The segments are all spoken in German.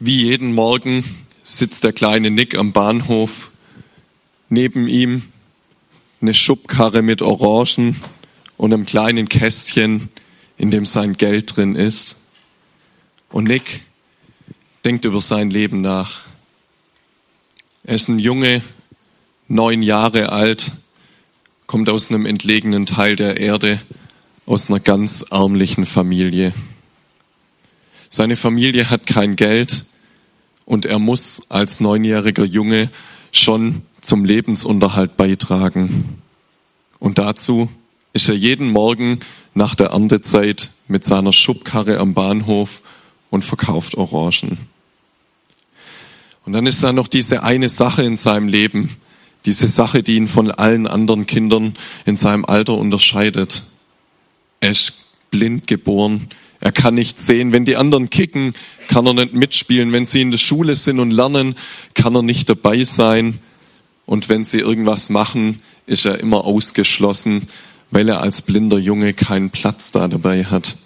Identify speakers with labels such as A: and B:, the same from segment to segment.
A: Wie jeden Morgen sitzt der kleine Nick am Bahnhof. Neben ihm eine Schubkarre mit Orangen und einem kleinen Kästchen, in dem sein Geld drin ist. Und Nick denkt über sein Leben nach. Er ist ein Junge, neun Jahre alt, kommt aus einem entlegenen Teil der Erde, aus einer ganz ärmlichen Familie. Seine Familie hat kein Geld und er muss als neunjähriger Junge schon zum Lebensunterhalt beitragen. Und dazu ist er jeden Morgen nach der Erntezeit mit seiner Schubkarre am Bahnhof und verkauft Orangen. Und dann ist da noch diese eine Sache in seinem Leben, diese Sache, die ihn von allen anderen Kindern in seinem Alter unterscheidet. Er ist blind geboren, er kann nicht sehen. Wenn die anderen kicken, kann er nicht mitspielen. Wenn sie in der Schule sind und lernen, kann er nicht dabei sein. Und wenn sie irgendwas machen, ist er immer ausgeschlossen, weil er als blinder Junge keinen Platz da dabei hat.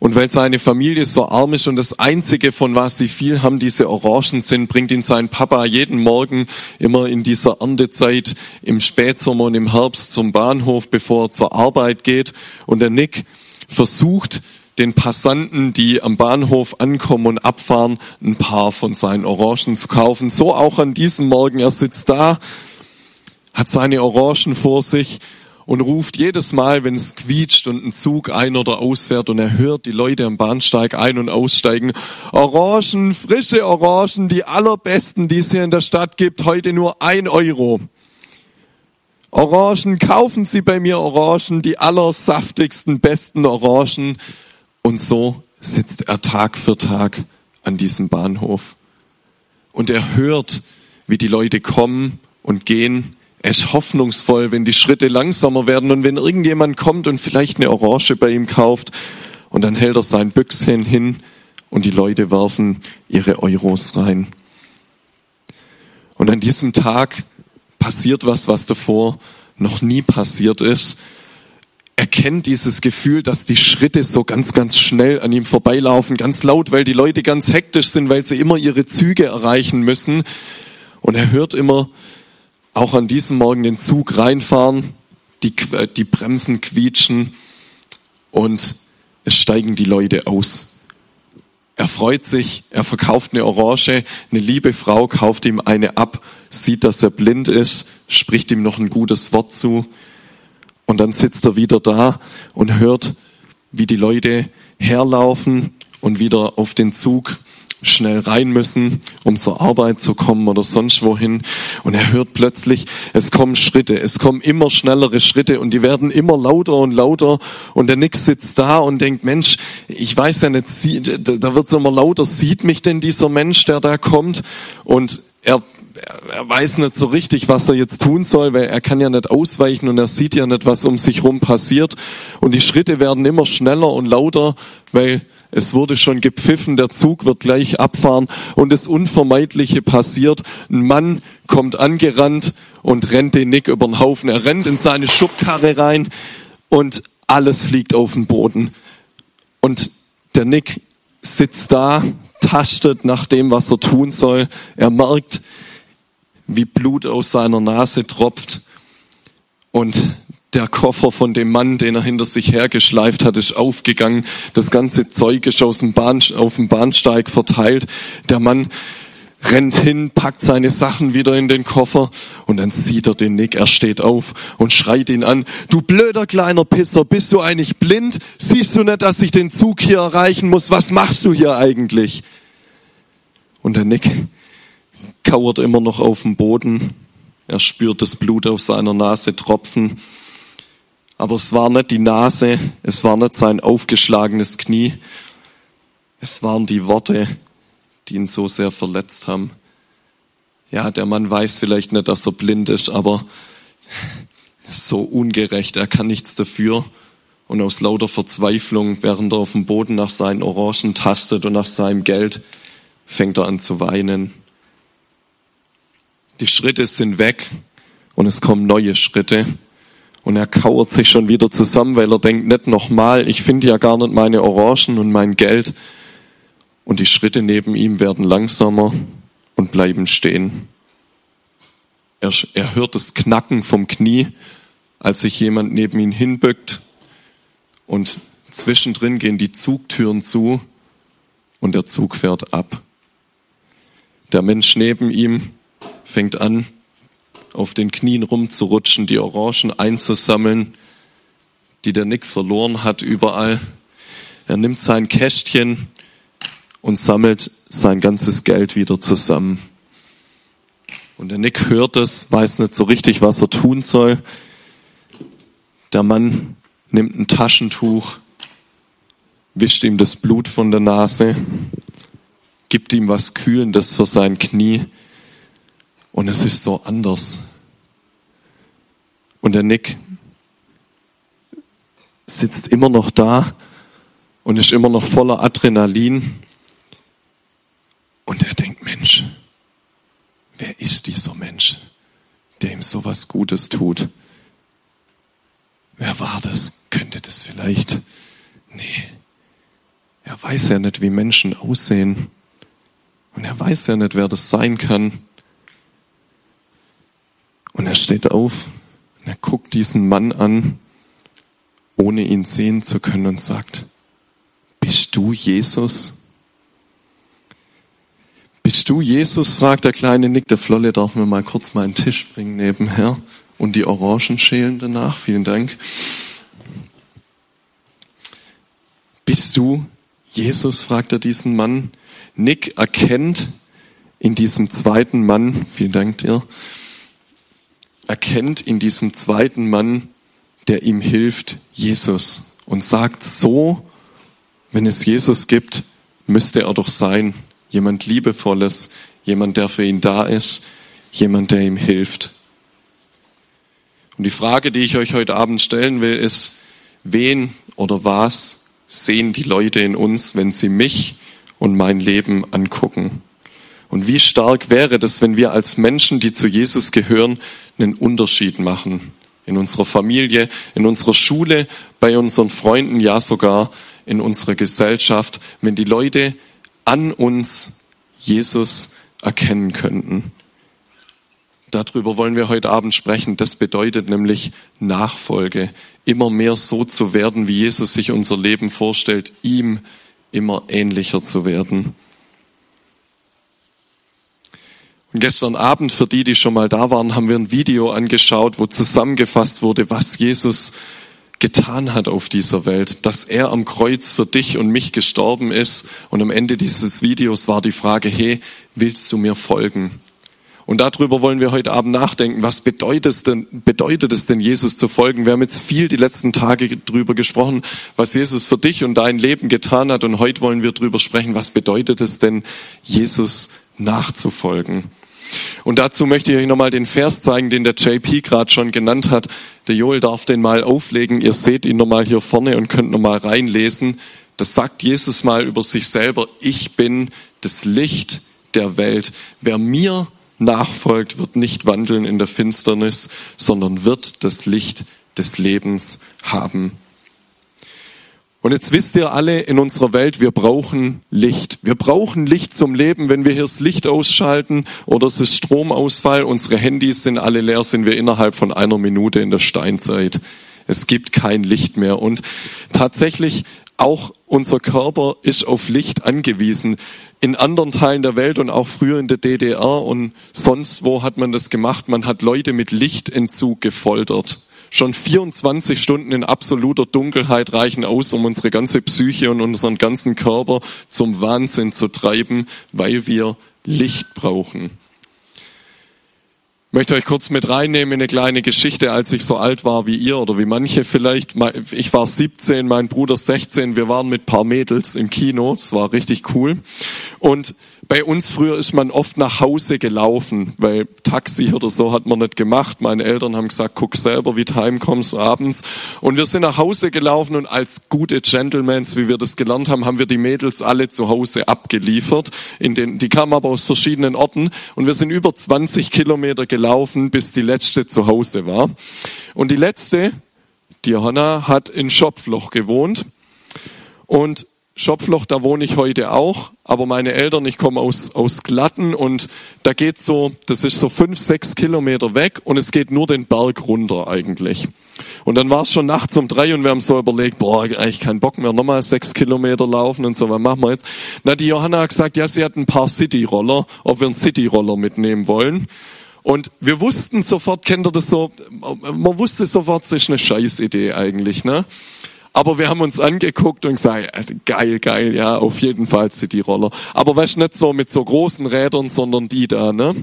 A: Und weil seine Familie so arm ist und das Einzige, von was sie viel haben, diese Orangen sind, bringt ihn sein Papa jeden Morgen immer in dieser Erntezeit im Spätsommer und im Herbst zum Bahnhof, bevor er zur Arbeit geht. Und der Nick versucht, den Passanten, die am Bahnhof ankommen und abfahren, ein paar von seinen Orangen zu kaufen. So auch an diesem Morgen. Er sitzt da, hat seine Orangen vor sich und ruft jedes Mal, wenn es quietscht und ein Zug ein- oder ausfährt und er hört die Leute am Bahnsteig ein- und aussteigen. Orangen, frische Orangen, die allerbesten, die es hier in der Stadt gibt, heute nur ein Euro. Orangen, kaufen Sie bei mir Orangen, die allersaftigsten, besten Orangen. Und so sitzt er Tag für Tag an diesem Bahnhof. Und er hört, wie die Leute kommen und gehen er ist hoffnungsvoll, wenn die Schritte langsamer werden und wenn irgendjemand kommt und vielleicht eine Orange bei ihm kauft und dann hält er sein Büchschen hin und die Leute werfen ihre Euros rein. Und an diesem Tag passiert was, was davor noch nie passiert ist. Er kennt dieses Gefühl, dass die Schritte so ganz, ganz schnell an ihm vorbeilaufen, ganz laut, weil die Leute ganz hektisch sind, weil sie immer ihre Züge erreichen müssen. Und er hört immer, auch an diesem Morgen den Zug reinfahren, die, die Bremsen quietschen und es steigen die Leute aus. Er freut sich, er verkauft eine Orange, eine liebe Frau kauft ihm eine ab, sieht, dass er blind ist, spricht ihm noch ein gutes Wort zu. Und dann sitzt er wieder da und hört, wie die Leute herlaufen und wieder auf den Zug schnell rein müssen, um zur Arbeit zu kommen oder sonst wohin. Und er hört plötzlich, es kommen Schritte, es kommen immer schnellere Schritte und die werden immer lauter und lauter. Und der Nick sitzt da und denkt, Mensch, ich weiß ja nicht, da wird es immer lauter, sieht mich denn dieser Mensch, der da kommt? Und er er weiß nicht so richtig, was er jetzt tun soll, weil er kann ja nicht ausweichen und er sieht ja nicht, was um sich rum passiert. Und die Schritte werden immer schneller und lauter, weil es wurde schon gepfiffen, der Zug wird gleich abfahren und das Unvermeidliche passiert. Ein Mann kommt angerannt und rennt den Nick über den Haufen. Er rennt in seine Schubkarre rein und alles fliegt auf den Boden. Und der Nick sitzt da, tastet nach dem, was er tun soll. Er merkt, wie Blut aus seiner Nase tropft und der Koffer von dem Mann, den er hinter sich hergeschleift hat, ist aufgegangen. Das ganze Zeug ist aus dem Bahn, auf dem Bahnsteig verteilt. Der Mann rennt hin, packt seine Sachen wieder in den Koffer und dann sieht er den Nick. Er steht auf und schreit ihn an. Du blöder kleiner Pisser, bist du eigentlich blind? Siehst du nicht, dass ich den Zug hier erreichen muss? Was machst du hier eigentlich? Und der Nick kauert immer noch auf dem Boden. Er spürt das Blut auf seiner Nase tropfen. Aber es war nicht die Nase, es war nicht sein aufgeschlagenes Knie, es waren die Worte, die ihn so sehr verletzt haben. Ja, der Mann weiß vielleicht nicht, dass er blind ist, aber so ungerecht, er kann nichts dafür. Und aus lauter Verzweiflung, während er auf dem Boden nach seinen Orangen tastet und nach seinem Geld, fängt er an zu weinen. Die Schritte sind weg und es kommen neue Schritte. Und er kauert sich schon wieder zusammen, weil er denkt, nicht nochmal, ich finde ja gar nicht meine Orangen und mein Geld. und die Schritte neben ihm werden langsamer und bleiben stehen. Er, er hört das Knacken vom Knie, als sich jemand neben ihn hinbückt und zwischendrin gehen die Zugtüren zu und der Zug fährt ab. Der Mensch neben ihm fängt an, auf den Knien rumzurutschen, die Orangen einzusammeln, die der Nick verloren hat überall. Er nimmt sein Kästchen und sammelt sein ganzes Geld wieder zusammen. Und der Nick hört es, weiß nicht so richtig, was er tun soll. Der Mann nimmt ein Taschentuch, wischt ihm das Blut von der Nase, gibt ihm was Kühlendes für sein Knie und es ist so anders. Und der Nick sitzt immer noch da und ist immer noch voller Adrenalin und er denkt, Mensch, wer ist dieser Mensch, der ihm so was Gutes tut? Wer war das? Könnte das vielleicht? Nee. Er weiß ja nicht, wie Menschen aussehen. Und er weiß ja nicht, wer das sein kann. Und er steht auf und er guckt diesen Mann an, ohne ihn sehen zu können und sagt, bist du Jesus? Bist du Jesus? fragt der kleine Nick. Der Flolle darf mir mal kurz meinen Tisch bringen nebenher und die Orangen schälen danach. Vielen Dank. Bist du Jesus? fragt er diesen Mann. Nick erkennt in diesem zweiten Mann, vielen Dank dir, erkennt in diesem zweiten Mann, der ihm hilft, Jesus und sagt so, wenn es Jesus gibt, müsste er doch sein jemand Liebevolles, jemand, der für ihn da ist, jemand, der ihm hilft. Und die Frage, die ich euch heute Abend stellen will, ist, wen oder was sehen die Leute in uns, wenn sie mich und mein Leben angucken? Und wie stark wäre das, wenn wir als Menschen, die zu Jesus gehören, einen Unterschied machen? In unserer Familie, in unserer Schule, bei unseren Freunden, ja sogar in unserer Gesellschaft, wenn die Leute an uns Jesus erkennen könnten. Darüber wollen wir heute Abend sprechen. Das bedeutet nämlich Nachfolge, immer mehr so zu werden, wie Jesus sich unser Leben vorstellt, ihm immer ähnlicher zu werden. Und gestern Abend, für die, die schon mal da waren, haben wir ein Video angeschaut, wo zusammengefasst wurde, was Jesus getan hat auf dieser Welt, dass er am Kreuz für dich und mich gestorben ist. Und am Ende dieses Videos war die Frage, hey, willst du mir folgen? Und darüber wollen wir heute Abend nachdenken. Was bedeutet es denn, bedeutet es denn, Jesus zu folgen? Wir haben jetzt viel die letzten Tage drüber gesprochen, was Jesus für dich und dein Leben getan hat. Und heute wollen wir drüber sprechen, was bedeutet es denn, Jesus nachzufolgen? Und dazu möchte ich euch nochmal den Vers zeigen, den der JP gerade schon genannt hat. Der Joel darf den mal auflegen. Ihr seht ihn nochmal hier vorne und könnt nochmal reinlesen. Das sagt Jesus mal über sich selber. Ich bin das Licht der Welt. Wer mir nachfolgt, wird nicht wandeln in der Finsternis, sondern wird das Licht des Lebens haben. Und jetzt wisst ihr alle in unserer Welt, wir brauchen Licht. Wir brauchen Licht zum Leben. Wenn wir hier das Licht ausschalten oder es ist Stromausfall, unsere Handys sind alle leer, sind wir innerhalb von einer Minute in der Steinzeit. Es gibt kein Licht mehr. Und tatsächlich auch unser Körper ist auf Licht angewiesen. In anderen Teilen der Welt und auch früher in der DDR und sonst wo hat man das gemacht. Man hat Leute mit Lichtentzug gefoltert. Schon 24 Stunden in absoluter Dunkelheit reichen aus, um unsere ganze Psyche und unseren ganzen Körper zum Wahnsinn zu treiben, weil wir Licht brauchen. Ich möchte euch kurz mit reinnehmen in eine kleine Geschichte, als ich so alt war wie ihr oder wie manche vielleicht. Ich war 17, mein Bruder 16, wir waren mit paar Mädels im Kino, das war richtig cool. Und bei uns früher ist man oft nach Hause gelaufen, weil Taxi oder so hat man nicht gemacht. Meine Eltern haben gesagt, guck selber, wie du heimkommst abends. Und wir sind nach Hause gelaufen und als gute Gentlemans, wie wir das gelernt haben, haben wir die Mädels alle zu Hause abgeliefert. In den, die kamen aber aus verschiedenen Orten und wir sind über 20 Kilometer gelaufen, bis die letzte zu Hause war. Und die letzte, die Johanna, hat in Schopfloch gewohnt. Und Schopfloch, da wohne ich heute auch, aber meine Eltern, ich komme aus, aus Glatten und da geht so, das ist so fünf, sechs Kilometer weg und es geht nur den Berg runter eigentlich. Und dann war es schon nachts um drei und wir haben so überlegt, boah, eigentlich keinen Bock mehr, nochmal sechs Kilometer laufen und so, was machen wir jetzt? Na, die Johanna hat gesagt, ja, sie hat ein paar City-Roller, ob wir einen City-Roller mitnehmen wollen. Und wir wussten sofort, kennt ihr das so, man wusste sofort, das ist eine Scheißidee eigentlich, ne? Aber wir haben uns angeguckt und gesagt, geil, geil, ja, auf jeden Fall City-Roller. Aber weißt nicht so mit so großen Rädern, sondern die da, ne?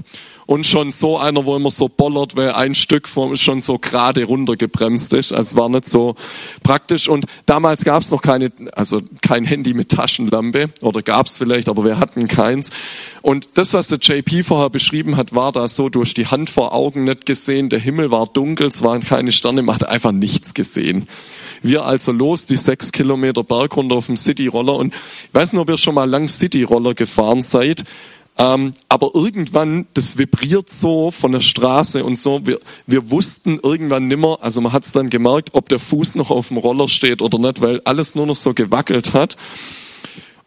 A: Und schon so einer, wo immer so bollert, weil ein Stück vom, schon so gerade runtergebremst ist. Also war nicht so praktisch. Und damals gab es noch keine, also kein Handy mit Taschenlampe. Oder gab es vielleicht, aber wir hatten keins. Und das, was der JP vorher beschrieben hat, war da so durch die Hand vor Augen nicht gesehen. Der Himmel war dunkel, es waren keine Sterne, man hat einfach nichts gesehen. Wir also los, die sechs Kilometer Berg runter auf dem City-Roller. Und ich weiß nicht, ob ihr schon mal lang City-Roller gefahren seid. Ähm, aber irgendwann, das vibriert so von der Straße und so. Wir, wir wussten irgendwann nimmer, also man hat es dann gemerkt, ob der Fuß noch auf dem Roller steht oder nicht, weil alles nur noch so gewackelt hat.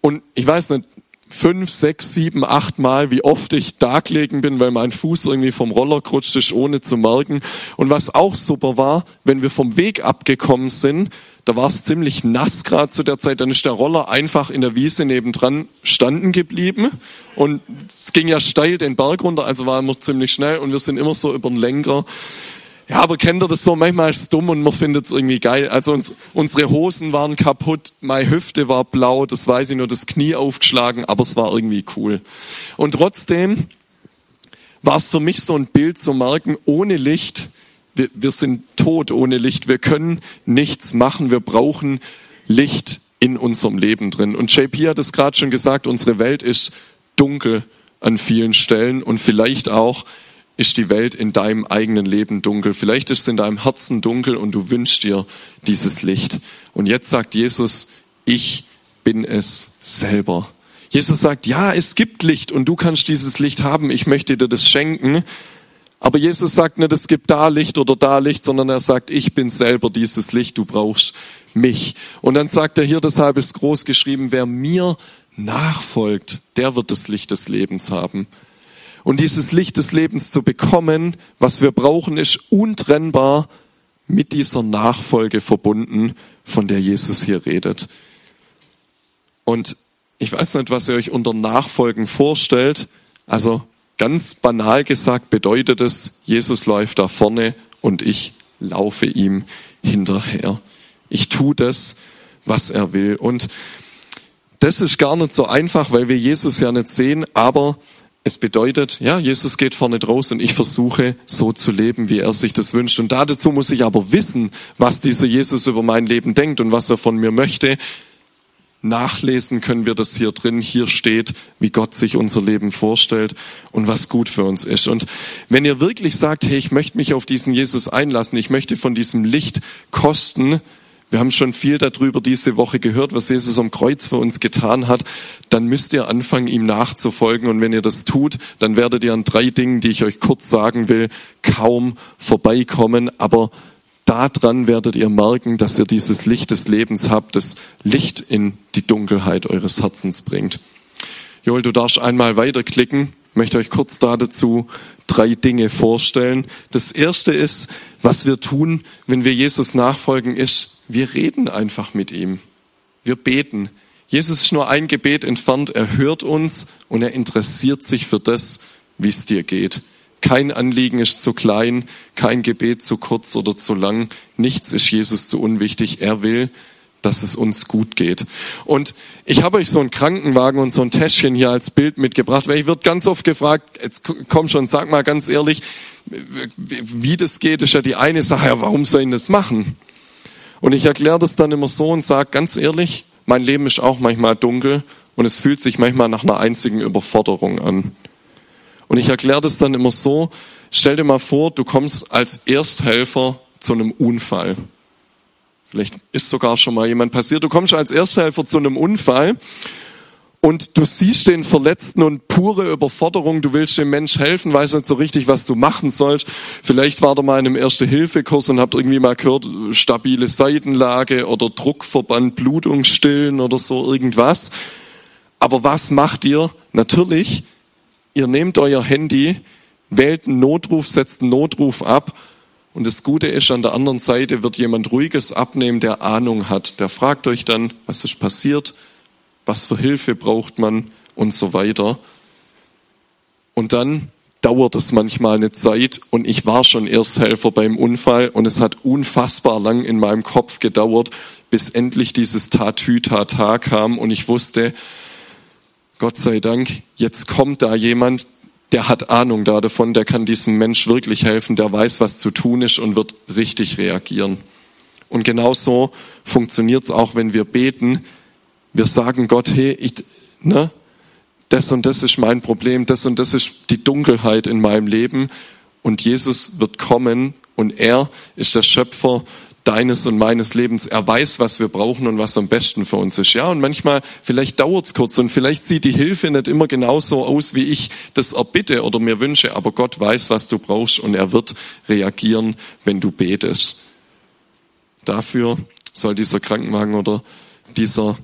A: Und ich weiß nicht, fünf, sechs, sieben, acht Mal, wie oft ich da gelegen bin, weil mein Fuß irgendwie vom Roller gerutscht ist, ohne zu merken. Und was auch super war, wenn wir vom Weg abgekommen sind, da war es ziemlich nass gerade zu der Zeit, dann ist der Roller einfach in der Wiese nebendran standen geblieben und es ging ja steil den Berg runter, also war immer ziemlich schnell und wir sind immer so über den Lenker ja, aber kennt ihr das so? Manchmal ist es dumm und man findet es irgendwie geil. Also uns, unsere Hosen waren kaputt, meine Hüfte war blau, das weiß ich nur, das Knie aufgeschlagen, aber es war irgendwie cool. Und trotzdem war es für mich so ein Bild zu merken, ohne Licht, wir, wir sind tot ohne Licht, wir können nichts machen, wir brauchen Licht in unserem Leben drin. Und JP hat es gerade schon gesagt, unsere Welt ist dunkel an vielen Stellen und vielleicht auch ist die Welt in deinem eigenen Leben dunkel. Vielleicht ist es in deinem Herzen dunkel und du wünschst dir dieses Licht. Und jetzt sagt Jesus, ich bin es selber. Jesus sagt, ja, es gibt Licht und du kannst dieses Licht haben. Ich möchte dir das schenken. Aber Jesus sagt nicht, es gibt da Licht oder da Licht, sondern er sagt, ich bin selber dieses Licht, du brauchst mich. Und dann sagt er hier, deshalb ist groß geschrieben, wer mir nachfolgt, der wird das Licht des Lebens haben. Und dieses Licht des Lebens zu bekommen, was wir brauchen, ist untrennbar mit dieser Nachfolge verbunden, von der Jesus hier redet. Und ich weiß nicht, was ihr euch unter Nachfolgen vorstellt. Also ganz banal gesagt bedeutet es, Jesus läuft da vorne und ich laufe ihm hinterher. Ich tue das, was er will. Und das ist gar nicht so einfach, weil wir Jesus ja nicht sehen, aber es bedeutet, ja, Jesus geht vorne draus und ich versuche so zu leben, wie er sich das wünscht. Und dazu muss ich aber wissen, was dieser Jesus über mein Leben denkt und was er von mir möchte. Nachlesen können wir das hier drin. Hier steht, wie Gott sich unser Leben vorstellt und was gut für uns ist. Und wenn ihr wirklich sagt, hey, ich möchte mich auf diesen Jesus einlassen, ich möchte von diesem Licht kosten, wir haben schon viel darüber diese Woche gehört, was Jesus am Kreuz für uns getan hat. Dann müsst ihr anfangen, ihm nachzufolgen. Und wenn ihr das tut, dann werdet ihr an drei Dingen, die ich euch kurz sagen will, kaum vorbeikommen. Aber daran werdet ihr merken, dass ihr dieses Licht des Lebens habt, das Licht in die Dunkelheit eures Herzens bringt. Joel, du darfst einmal weiterklicken. Ich möchte euch kurz dazu drei Dinge vorstellen. Das erste ist, was wir tun, wenn wir Jesus nachfolgen, ist, wir reden einfach mit ihm. Wir beten. Jesus ist nur ein Gebet entfernt. Er hört uns und er interessiert sich für das, wie es dir geht. Kein Anliegen ist zu klein, kein Gebet zu kurz oder zu lang. Nichts ist Jesus zu unwichtig. Er will, dass es uns gut geht. Und ich habe euch so einen Krankenwagen und so ein Täschchen hier als Bild mitgebracht, weil ich wird ganz oft gefragt, jetzt komm schon, sag mal ganz ehrlich, wie das geht, ist ja die eine Sache, ja, warum soll ich das machen? Und ich erkläre das dann immer so und sage ganz ehrlich, mein Leben ist auch manchmal dunkel und es fühlt sich manchmal nach einer einzigen Überforderung an. Und ich erkläre das dann immer so, stell dir mal vor, du kommst als Ersthelfer zu einem Unfall. Vielleicht ist sogar schon mal jemand passiert. Du kommst als Ersthelfer zu einem Unfall und du siehst den Verletzten und pure Überforderung, du willst dem Mensch helfen, weißt nicht so richtig, was du machen sollst. Vielleicht war da mal in einem Erste-Hilfe-Kurs und habt irgendwie mal gehört, stabile Seitenlage oder Druckverband, Blutungsstillen oder so irgendwas. Aber was macht ihr? Natürlich, ihr nehmt euer Handy, wählt einen Notruf, setzt einen Notruf ab und das Gute ist, an der anderen Seite wird jemand Ruhiges abnehmen, der Ahnung hat. Der fragt euch dann, was ist passiert, was für Hilfe braucht man? Und so weiter. Und dann dauert es manchmal eine Zeit. Und ich war schon Ersthelfer beim Unfall. Und es hat unfassbar lang in meinem Kopf gedauert, bis endlich dieses Tatütata kam. Und ich wusste, Gott sei Dank, jetzt kommt da jemand, der hat Ahnung da davon, der kann diesem Mensch wirklich helfen, der weiß, was zu tun ist und wird richtig reagieren. Und genauso funktioniert es auch, wenn wir beten. Wir sagen Gott, hey, ich, ne, das und das ist mein Problem, das und das ist die Dunkelheit in meinem Leben und Jesus wird kommen und er ist der Schöpfer deines und meines Lebens. Er weiß, was wir brauchen und was am besten für uns ist. Ja, und manchmal, vielleicht dauert es kurz und vielleicht sieht die Hilfe nicht immer genauso aus, wie ich das erbitte oder mir wünsche, aber Gott weiß, was du brauchst und er wird reagieren, wenn du betest. Dafür soll dieser Krankenwagen oder dieser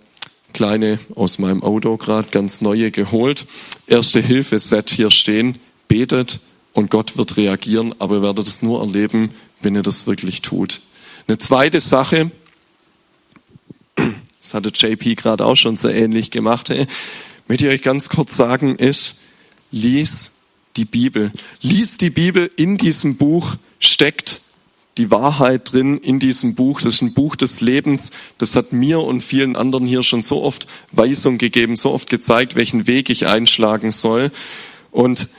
A: kleine aus meinem Auto gerade ganz neue geholt. Erste Hilfe Set hier stehen, betet und Gott wird reagieren, aber ihr werdet es nur erleben, wenn ihr das wirklich tut. Eine zweite Sache, das hatte JP gerade auch schon so ähnlich gemacht, möchte ich euch ganz kurz sagen, ist, lies die Bibel. Lies die Bibel, in diesem Buch steckt die Wahrheit drin in diesem Buch. Das ist ein Buch des Lebens. Das hat mir und vielen anderen hier schon so oft Weisung gegeben, so oft gezeigt, welchen Weg ich einschlagen soll. Und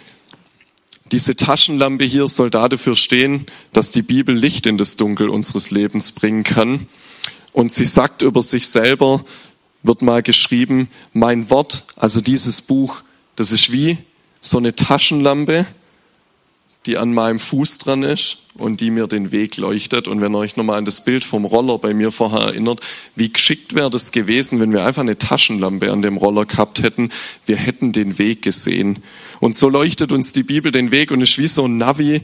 A: diese Taschenlampe hier soll dafür stehen, dass die Bibel Licht in das Dunkel unseres Lebens bringen kann. Und sie sagt über sich selber, wird mal geschrieben, mein Wort, also dieses Buch, das ist wie so eine Taschenlampe, die an meinem Fuß dran ist und die mir den Weg leuchtet. Und wenn ihr euch nochmal an das Bild vom Roller bei mir vorher erinnert, wie geschickt wäre das gewesen, wenn wir einfach eine Taschenlampe an dem Roller gehabt hätten. Wir hätten den Weg gesehen. Und so leuchtet uns die Bibel den Weg und ist wie so ein Navi,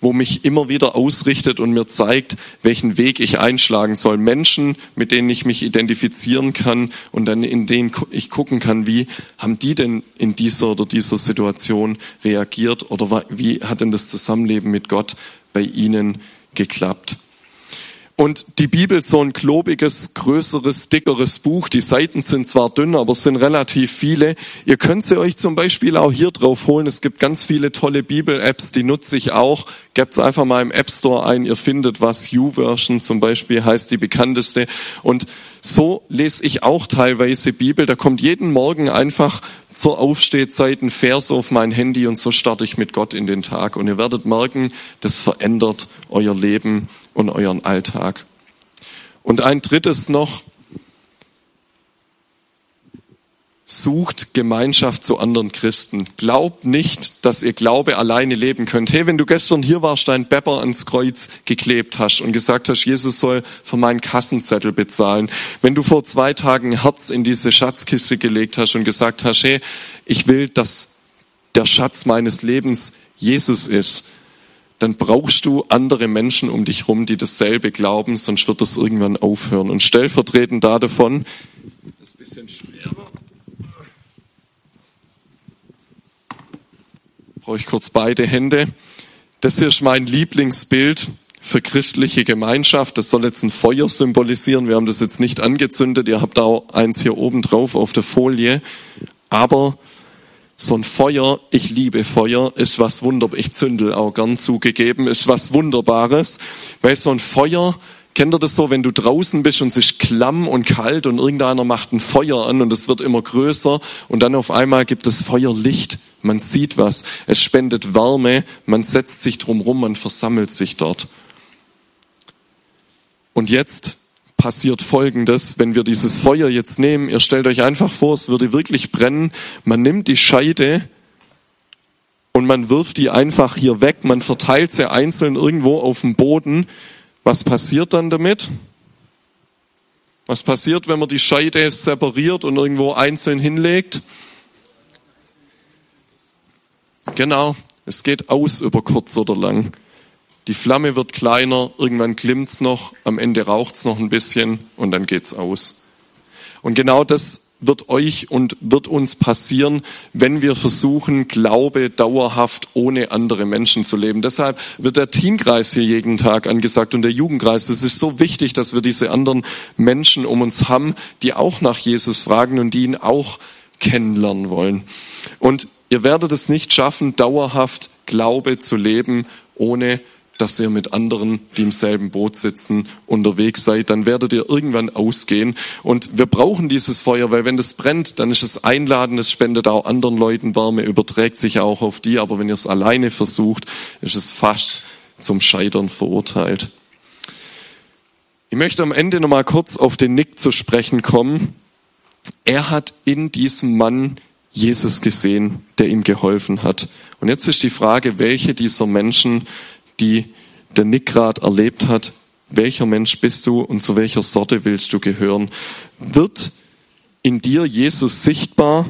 A: wo mich immer wieder ausrichtet und mir zeigt, welchen Weg ich einschlagen soll. Menschen, mit denen ich mich identifizieren kann und dann in denen ich gucken kann, wie haben die denn in dieser oder dieser Situation reagiert oder wie hat denn das Zusammenleben mit Gott bei ihnen geklappt. Und die Bibel so ein klobiges, größeres, dickeres Buch. Die Seiten sind zwar dünn, aber es sind relativ viele. Ihr könnt sie euch zum Beispiel auch hier drauf holen. Es gibt ganz viele tolle Bibel-Apps, die nutze ich auch. Gebt einfach mal im App Store ein. Ihr findet was. U-Version zum Beispiel heißt die bekannteste. Und so lese ich auch teilweise Bibel. Da kommt jeden Morgen einfach zur Aufstehzeit ein Vers auf mein Handy und so starte ich mit Gott in den Tag. Und ihr werdet merken, das verändert euer Leben und euren Alltag. Und ein drittes noch, sucht Gemeinschaft zu anderen Christen. Glaubt nicht, dass ihr Glaube alleine leben könnt. Hey, wenn du gestern hier warst, dein Pepper ans Kreuz geklebt hast und gesagt hast, Jesus soll für meinen Kassenzettel bezahlen. Wenn du vor zwei Tagen Herz in diese Schatzkiste gelegt hast und gesagt hast, hey, ich will, dass der Schatz meines Lebens Jesus ist dann brauchst du andere Menschen um dich rum, die dasselbe glauben, sonst wird das irgendwann aufhören. Und stellvertretend da davon, das ist ein bisschen schwerer, brauche ich kurz beide Hände. Das hier ist mein Lieblingsbild für christliche Gemeinschaft. Das soll jetzt ein Feuer symbolisieren. Wir haben das jetzt nicht angezündet. Ihr habt auch eins hier oben drauf auf der Folie. Aber so ein Feuer, ich liebe Feuer, ist was wunderbares. Ich zündel auch gern zugegeben, ist was Wunderbares. Weil so ein Feuer, kennt ihr das so, wenn du draußen bist und es ist klamm und kalt und irgendeiner macht ein Feuer an und es wird immer größer und dann auf einmal gibt es Feuerlicht. Man sieht was. Es spendet Wärme. Man setzt sich drumrum, man versammelt sich dort. Und jetzt passiert Folgendes, wenn wir dieses Feuer jetzt nehmen, ihr stellt euch einfach vor, es würde wirklich brennen, man nimmt die Scheide und man wirft die einfach hier weg, man verteilt sie einzeln irgendwo auf dem Boden. Was passiert dann damit? Was passiert, wenn man die Scheide separiert und irgendwo einzeln hinlegt? Genau, es geht aus über kurz oder lang. Die Flamme wird kleiner, irgendwann glimmt's noch, am Ende raucht's noch ein bisschen und dann geht's aus. Und genau das wird euch und wird uns passieren, wenn wir versuchen, Glaube dauerhaft ohne andere Menschen zu leben. Deshalb wird der Teamkreis hier jeden Tag angesagt und der Jugendkreis. Es ist so wichtig, dass wir diese anderen Menschen um uns haben, die auch nach Jesus fragen und die ihn auch kennenlernen wollen. Und ihr werdet es nicht schaffen, dauerhaft Glaube zu leben, ohne dass ihr mit anderen, die im selben Boot sitzen, unterwegs seid, dann werdet ihr irgendwann ausgehen. Und wir brauchen dieses Feuer, weil wenn das brennt, dann ist es einladend, es spendet auch anderen Leuten Wärme, überträgt sich auch auf die. Aber wenn ihr es alleine versucht, ist es fast zum Scheitern verurteilt. Ich möchte am Ende noch mal kurz auf den Nick zu sprechen kommen. Er hat in diesem Mann Jesus gesehen, der ihm geholfen hat. Und jetzt ist die Frage, welche dieser Menschen die der Nick gerade erlebt hat, welcher Mensch bist du und zu welcher Sorte willst du gehören, wird in dir Jesus sichtbar,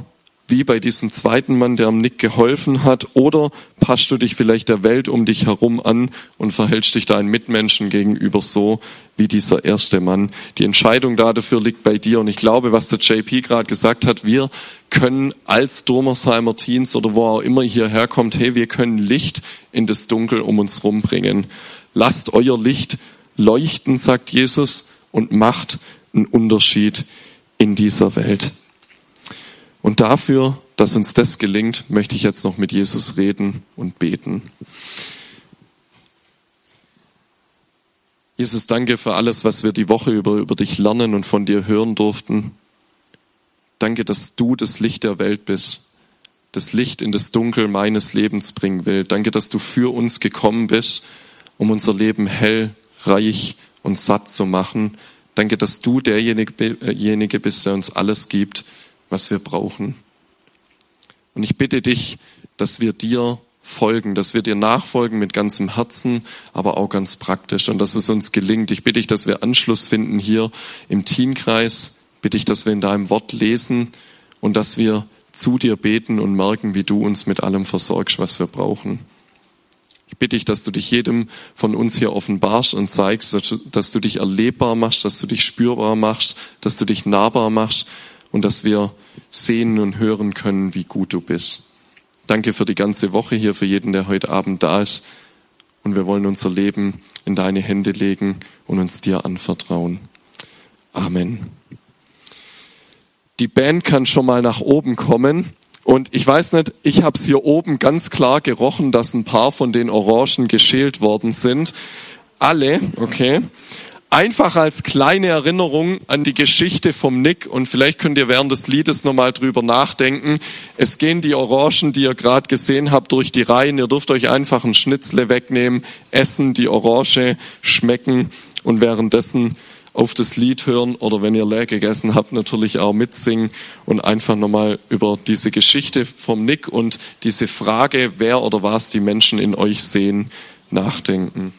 A: wie bei diesem zweiten Mann, der am Nick geholfen hat, oder passt du dich vielleicht der Welt um dich herum an und verhältst dich deinen Mitmenschen gegenüber so wie dieser erste Mann. Die Entscheidung dafür liegt bei dir und ich glaube, was der JP gerade gesagt hat, wir können als Durmersheimer Teens oder wo auch immer hierher kommt, hey, wir können Licht in das Dunkel um uns rumbringen. Lasst euer Licht leuchten, sagt Jesus, und macht einen Unterschied in dieser Welt. Und dafür, dass uns das gelingt, möchte ich jetzt noch mit Jesus reden und beten. Jesus, danke für alles, was wir die Woche über, über dich lernen und von dir hören durften. Danke, dass du das Licht der Welt bist, das Licht in das Dunkel meines Lebens bringen will. Danke, dass du für uns gekommen bist, um unser Leben hell, reich und satt zu machen. Danke, dass du derjenige bist, der uns alles gibt, was wir brauchen. Und ich bitte dich, dass wir dir folgen, dass wir dir nachfolgen mit ganzem Herzen, aber auch ganz praktisch und dass es uns gelingt. Ich bitte dich, dass wir Anschluss finden hier im Teenkreis. Bitte ich, dass wir in deinem Wort lesen und dass wir zu dir beten und merken, wie du uns mit allem versorgst, was wir brauchen. Ich bitte dich, dass du dich jedem von uns hier offenbarst und zeigst, dass du dich erlebbar machst, dass du dich spürbar machst, dass du dich nahbar machst und dass wir sehen und hören können, wie gut du bist. Danke für die ganze Woche hier, für jeden, der heute Abend da ist. Und wir wollen unser Leben in deine Hände legen und uns dir anvertrauen. Amen. Die Band kann schon mal nach oben kommen. Und ich weiß nicht, ich habe es hier oben ganz klar gerochen, dass ein paar von den Orangen geschält worden sind. Alle, okay einfach als kleine Erinnerung an die Geschichte vom Nick und vielleicht könnt ihr während des Liedes nochmal drüber nachdenken. Es gehen die Orangen, die ihr gerade gesehen habt, durch die Reihen. Ihr dürft euch einfach ein Schnitzle wegnehmen, essen, die Orange schmecken und währenddessen auf das Lied hören oder wenn ihr leer gegessen habt, natürlich auch mitsingen und einfach nochmal über diese Geschichte vom Nick und diese Frage, wer oder was die Menschen in euch sehen, nachdenken.